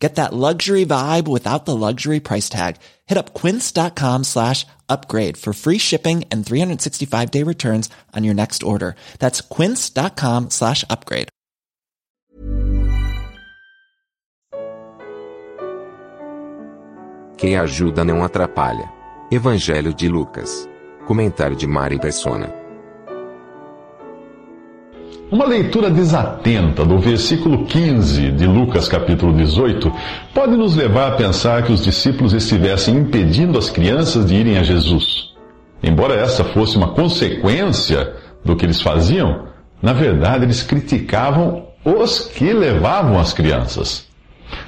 Get that luxury vibe without the luxury price tag. Hit up quince.com slash upgrade for free shipping and 365 day returns on your next order. That's quince.com slash upgrade. Quem ajuda não atrapalha. Evangelho de Lucas. Comentário de Mari Persona. Uma leitura desatenta do versículo 15 de Lucas capítulo 18 pode nos levar a pensar que os discípulos estivessem impedindo as crianças de irem a Jesus. Embora essa fosse uma consequência do que eles faziam, na verdade eles criticavam os que levavam as crianças.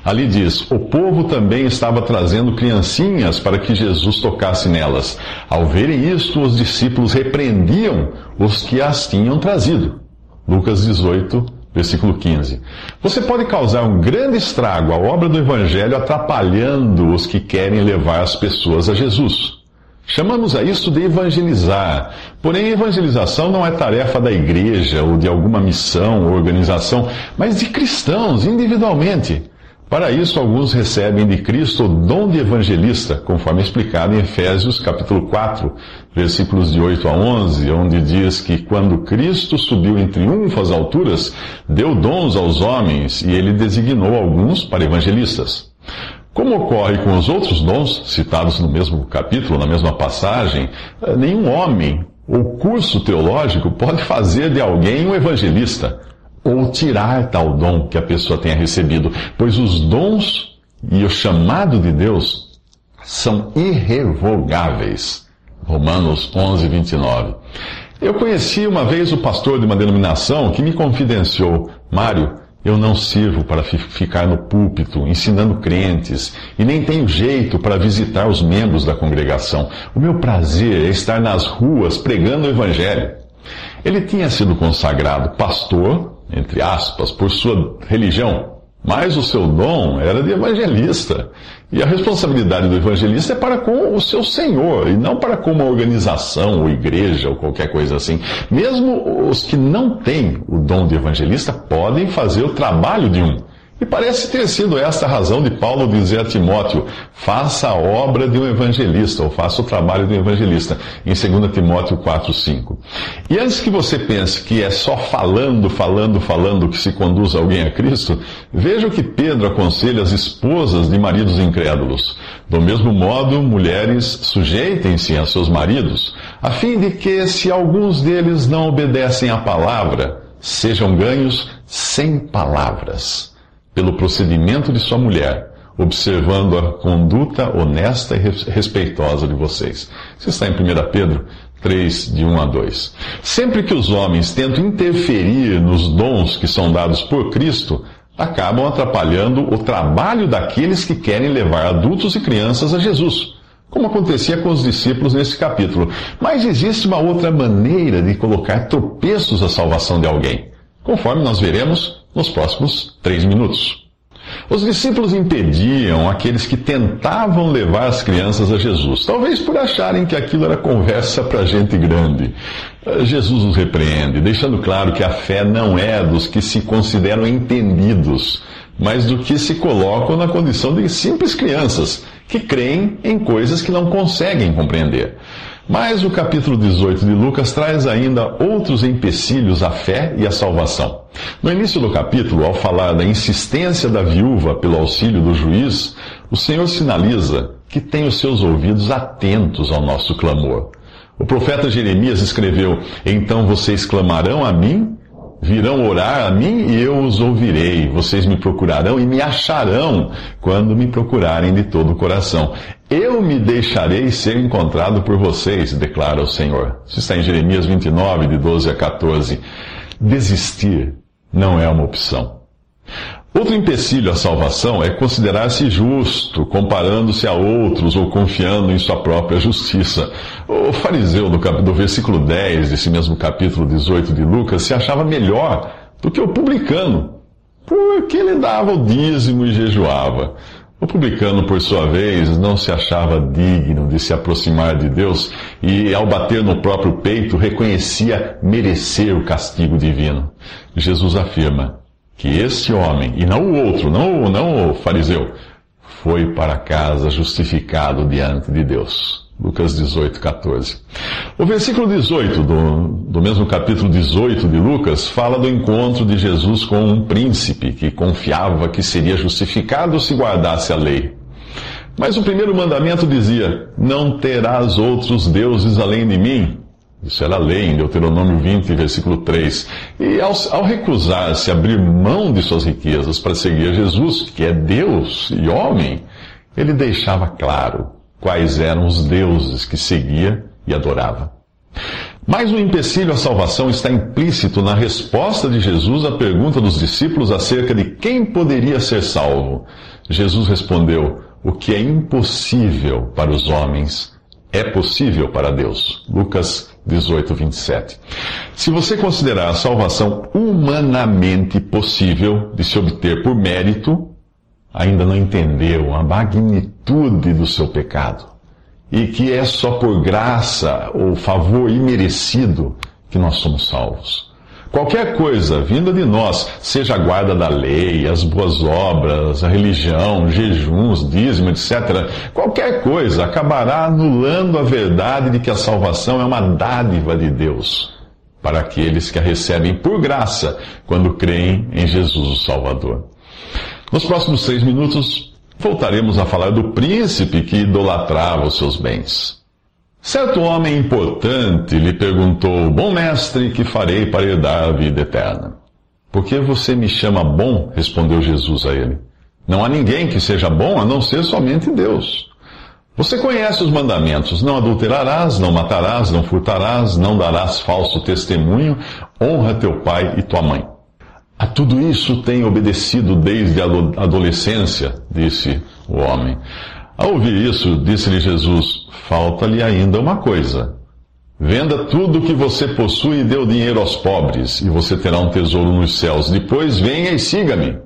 Ali diz: O povo também estava trazendo criancinhas para que Jesus tocasse nelas. Ao verem isto, os discípulos repreendiam os que as tinham trazido. Lucas 18, versículo 15. Você pode causar um grande estrago à obra do Evangelho atrapalhando os que querem levar as pessoas a Jesus. Chamamos a isso de evangelizar. Porém, evangelização não é tarefa da igreja ou de alguma missão ou organização, mas de cristãos individualmente. Para isso, alguns recebem de Cristo o dom de evangelista, conforme explicado em Efésios capítulo 4, versículos de 8 a 11, onde diz que quando Cristo subiu em triunfo às alturas, deu dons aos homens e ele designou alguns para evangelistas. Como ocorre com os outros dons, citados no mesmo capítulo, na mesma passagem, nenhum homem ou curso teológico pode fazer de alguém um evangelista ou tirar tal dom que a pessoa tenha recebido, pois os dons e o chamado de Deus são irrevogáveis. Romanos 11, 29. Eu conheci uma vez o pastor de uma denominação que me confidenciou, Mário, eu não sirvo para ficar no púlpito ensinando crentes e nem tenho jeito para visitar os membros da congregação. O meu prazer é estar nas ruas pregando o evangelho. Ele tinha sido consagrado pastor entre aspas, por sua religião, mas o seu dom era de evangelista. E a responsabilidade do evangelista é para com o seu Senhor, e não para com uma organização, ou igreja, ou qualquer coisa assim. Mesmo os que não têm o dom de evangelista podem fazer o trabalho de um. E parece ter sido esta a razão de Paulo dizer a Timóteo: faça a obra de um evangelista, ou faça o trabalho de um evangelista, em 2 Timóteo 4, 5. E antes que você pense que é só falando, falando, falando que se conduz alguém a Cristo, veja o que Pedro aconselha as esposas de maridos incrédulos. Do mesmo modo, mulheres, sujeitem-se a seus maridos, a fim de que, se alguns deles não obedecem à palavra, sejam ganhos sem palavras pelo procedimento de sua mulher, observando a conduta honesta e respeitosa de vocês. Isso está em 1 Pedro 3, de 1 a 2. Sempre que os homens tentam interferir nos dons que são dados por Cristo, acabam atrapalhando o trabalho daqueles que querem levar adultos e crianças a Jesus, como acontecia com os discípulos nesse capítulo. Mas existe uma outra maneira de colocar tropeços à salvação de alguém, conforme nós veremos nos próximos três minutos. Os discípulos impediam aqueles que tentavam levar as crianças a Jesus, talvez por acharem que aquilo era conversa para gente grande. Eh, Jesus os repreende, deixando claro que a fé não é dos que se consideram entendidos, mas do que se colocam na condição de simples crianças, que creem em coisas que não conseguem compreender. Mas o capítulo 18 de Lucas traz ainda outros empecilhos à fé e à salvação. No início do capítulo, ao falar da insistência da viúva pelo auxílio do juiz, o Senhor sinaliza que tem os seus ouvidos atentos ao nosso clamor. O profeta Jeremias escreveu: Então vocês clamarão a mim Virão orar a mim e eu os ouvirei. Vocês me procurarão e me acharão quando me procurarem de todo o coração. Eu me deixarei ser encontrado por vocês, declara o Senhor. Isso está em Jeremias 29, de 12 a 14. Desistir não é uma opção. Outro empecilho à salvação é considerar-se justo, comparando-se a outros ou confiando em sua própria justiça. O fariseu, do, do versículo 10 desse mesmo capítulo 18 de Lucas, se achava melhor do que o publicano, porque ele dava o dízimo e jejuava. O publicano, por sua vez, não se achava digno de se aproximar de Deus e, ao bater no próprio peito, reconhecia merecer o castigo divino. Jesus afirma: que esse homem, e não o outro, não, não o fariseu, foi para casa justificado diante de Deus. Lucas 18, 14. O versículo 18 do, do mesmo capítulo 18 de Lucas fala do encontro de Jesus com um príncipe que confiava que seria justificado se guardasse a lei. Mas o primeiro mandamento dizia: Não terás outros deuses além de mim. Isso era lei em Deuteronômio 20, versículo 3. E ao, ao recusar-se a abrir mão de suas riquezas para seguir Jesus, que é Deus e homem, ele deixava claro quais eram os deuses que seguia e adorava. Mas o empecilho à salvação está implícito na resposta de Jesus à pergunta dos discípulos acerca de quem poderia ser salvo. Jesus respondeu: O que é impossível para os homens é possível para Deus. Lucas 18, 27. Se você considerar a salvação humanamente possível de se obter por mérito, ainda não entendeu a magnitude do seu pecado e que é só por graça ou favor imerecido que nós somos salvos. Qualquer coisa vinda de nós, seja a guarda da lei, as boas obras, a religião, jejuns, dízimo, etc., qualquer coisa acabará anulando a verdade de que a salvação é uma dádiva de Deus para aqueles que a recebem por graça quando creem em Jesus o Salvador. Nos próximos três minutos, voltaremos a falar do príncipe que idolatrava os seus bens. Certo homem importante lhe perguntou: Bom mestre, que farei para herdar a vida eterna? Por que você me chama bom? respondeu Jesus a ele. Não há ninguém que seja bom a não ser somente Deus. Você conhece os mandamentos: não adulterarás, não matarás, não furtarás, não darás falso testemunho, honra teu pai e tua mãe. A tudo isso tem obedecido desde a adolescência, disse o homem. Ao ouvir isso, disse-lhe Jesus: Falta-lhe ainda uma coisa. Venda tudo o que você possui e dê o dinheiro aos pobres, e você terá um tesouro nos céus. Depois venha e siga-me.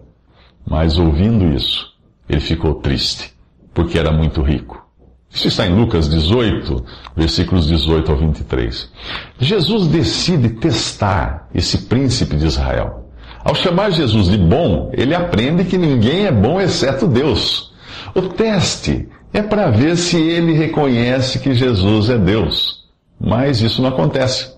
Mas ouvindo isso, ele ficou triste, porque era muito rico. Isso está em Lucas 18, versículos 18 ao 23. Jesus decide testar esse príncipe de Israel. Ao chamar Jesus de bom, ele aprende que ninguém é bom exceto Deus. O teste é para ver se ele reconhece que Jesus é Deus. Mas isso não acontece.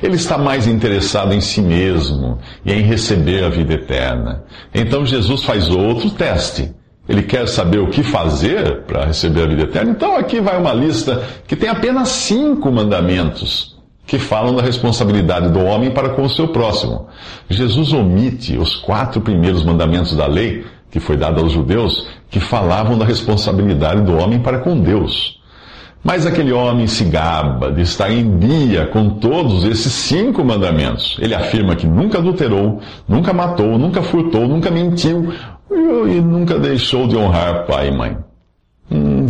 Ele está mais interessado em si mesmo e em receber a vida eterna. Então Jesus faz outro teste. Ele quer saber o que fazer para receber a vida eterna. Então aqui vai uma lista que tem apenas cinco mandamentos que falam da responsabilidade do homem para com o seu próximo. Jesus omite os quatro primeiros mandamentos da lei que foi dado aos judeus, que falavam da responsabilidade do homem para com Deus. Mas aquele homem se gaba de estar em dia com todos esses cinco mandamentos. Ele afirma que nunca adulterou, nunca matou, nunca furtou, nunca mentiu e nunca deixou de honrar pai e mãe.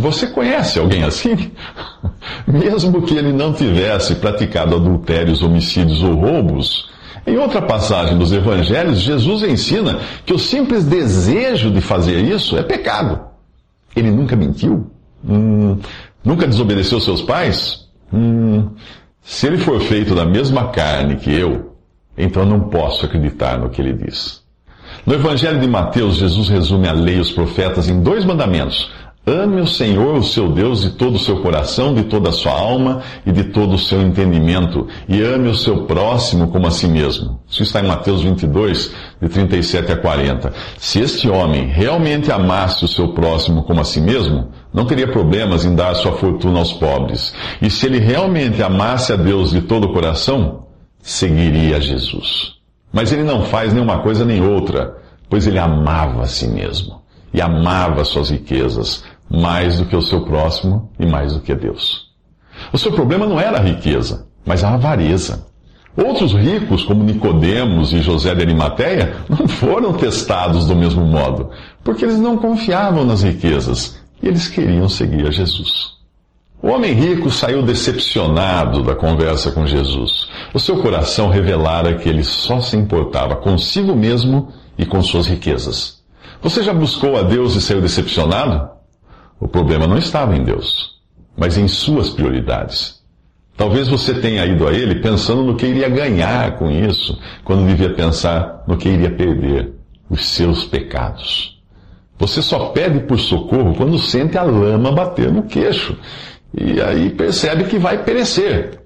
Você conhece alguém assim? Mesmo que ele não tivesse praticado adultérios, homicídios ou roubos, em outra passagem dos evangelhos, Jesus ensina que o simples desejo de fazer isso é pecado. Ele nunca mentiu? Hum, nunca desobedeceu seus pais? Hum, se ele for feito da mesma carne que eu, então não posso acreditar no que ele diz. No Evangelho de Mateus, Jesus resume a lei e os profetas em dois mandamentos: Ame o Senhor, o seu Deus, de todo o seu coração, de toda a sua alma e de todo o seu entendimento, e ame o seu próximo como a si mesmo. Isso está em Mateus 22, de 37 a 40. Se este homem realmente amasse o seu próximo como a si mesmo, não teria problemas em dar sua fortuna aos pobres. E se ele realmente amasse a Deus de todo o coração, seguiria Jesus. Mas ele não faz nenhuma coisa nem outra, pois ele amava a si mesmo e amava suas riquezas mais do que o seu próximo e mais do que Deus. O seu problema não era a riqueza, mas a avareza. Outros ricos, como Nicodemos e José de Arimateia, não foram testados do mesmo modo, porque eles não confiavam nas riquezas e eles queriam seguir a Jesus. O homem rico saiu decepcionado da conversa com Jesus. O seu coração revelara que ele só se importava consigo mesmo e com suas riquezas. Você já buscou a Deus e saiu decepcionado? O problema não estava em Deus, mas em suas prioridades. Talvez você tenha ido a ele pensando no que iria ganhar com isso, quando devia pensar no que iria perder, os seus pecados. Você só pede por socorro quando sente a lama bater no queixo, e aí percebe que vai perecer.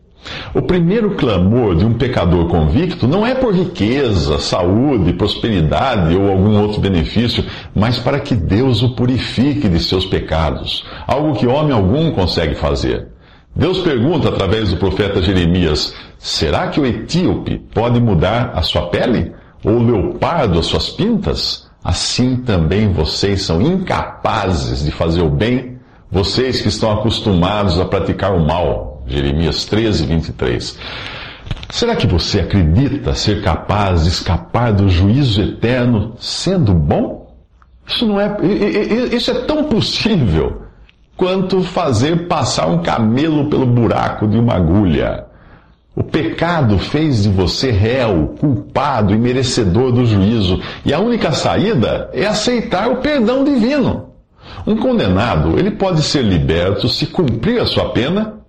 O primeiro clamor de um pecador convicto não é por riqueza, saúde, prosperidade ou algum outro benefício, mas para que Deus o purifique de seus pecados, algo que homem algum consegue fazer. Deus pergunta através do profeta Jeremias: será que o etíope pode mudar a sua pele? Ou o leopardo as suas pintas? Assim também vocês são incapazes de fazer o bem, vocês que estão acostumados a praticar o mal. Jeremias 13, 23. Será que você acredita ser capaz de escapar do juízo eterno sendo bom? Isso não é. Isso é tão possível quanto fazer passar um camelo pelo buraco de uma agulha. O pecado fez de você réu, culpado e merecedor do juízo, e a única saída é aceitar o perdão divino. Um condenado, ele pode ser liberto se cumprir a sua pena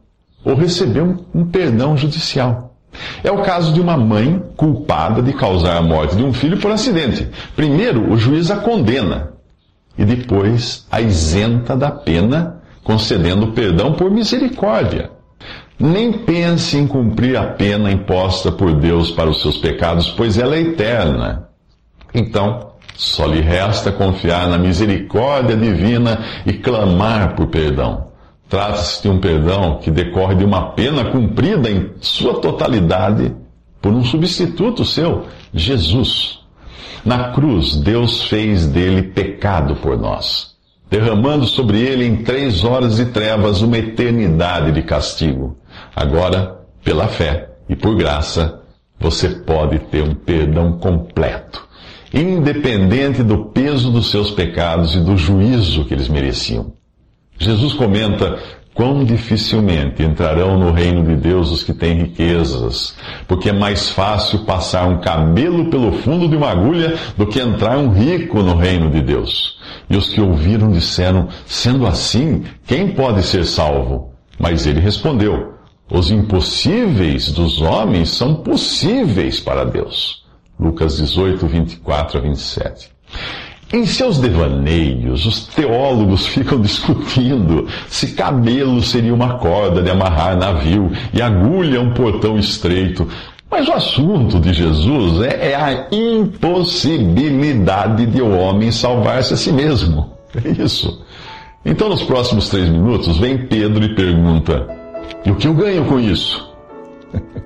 ou receber um, um perdão judicial. É o caso de uma mãe culpada de causar a morte de um filho por acidente. Primeiro, o juiz a condena, e depois a isenta da pena, concedendo perdão por misericórdia. Nem pense em cumprir a pena imposta por Deus para os seus pecados, pois ela é eterna. Então, só lhe resta confiar na misericórdia divina e clamar por perdão. Trata-se de um perdão que decorre de uma pena cumprida em sua totalidade por um substituto seu, Jesus. Na cruz, Deus fez dele pecado por nós, derramando sobre ele em três horas de trevas uma eternidade de castigo. Agora, pela fé e por graça, você pode ter um perdão completo, independente do peso dos seus pecados e do juízo que eles mereciam. Jesus comenta quão dificilmente entrarão no reino de Deus os que têm riquezas, porque é mais fácil passar um camelo pelo fundo de uma agulha do que entrar um rico no reino de Deus. E os que ouviram disseram: Sendo assim, quem pode ser salvo? Mas ele respondeu: Os impossíveis dos homens são possíveis para Deus. Lucas 18, 24 a 27. Em seus devaneios, os teólogos ficam discutindo se cabelo seria uma corda de amarrar navio e agulha um portão estreito. Mas o assunto de Jesus é, é a impossibilidade de o homem salvar-se a si mesmo. É isso. Então, nos próximos três minutos, vem Pedro e pergunta: E o que eu ganho com isso?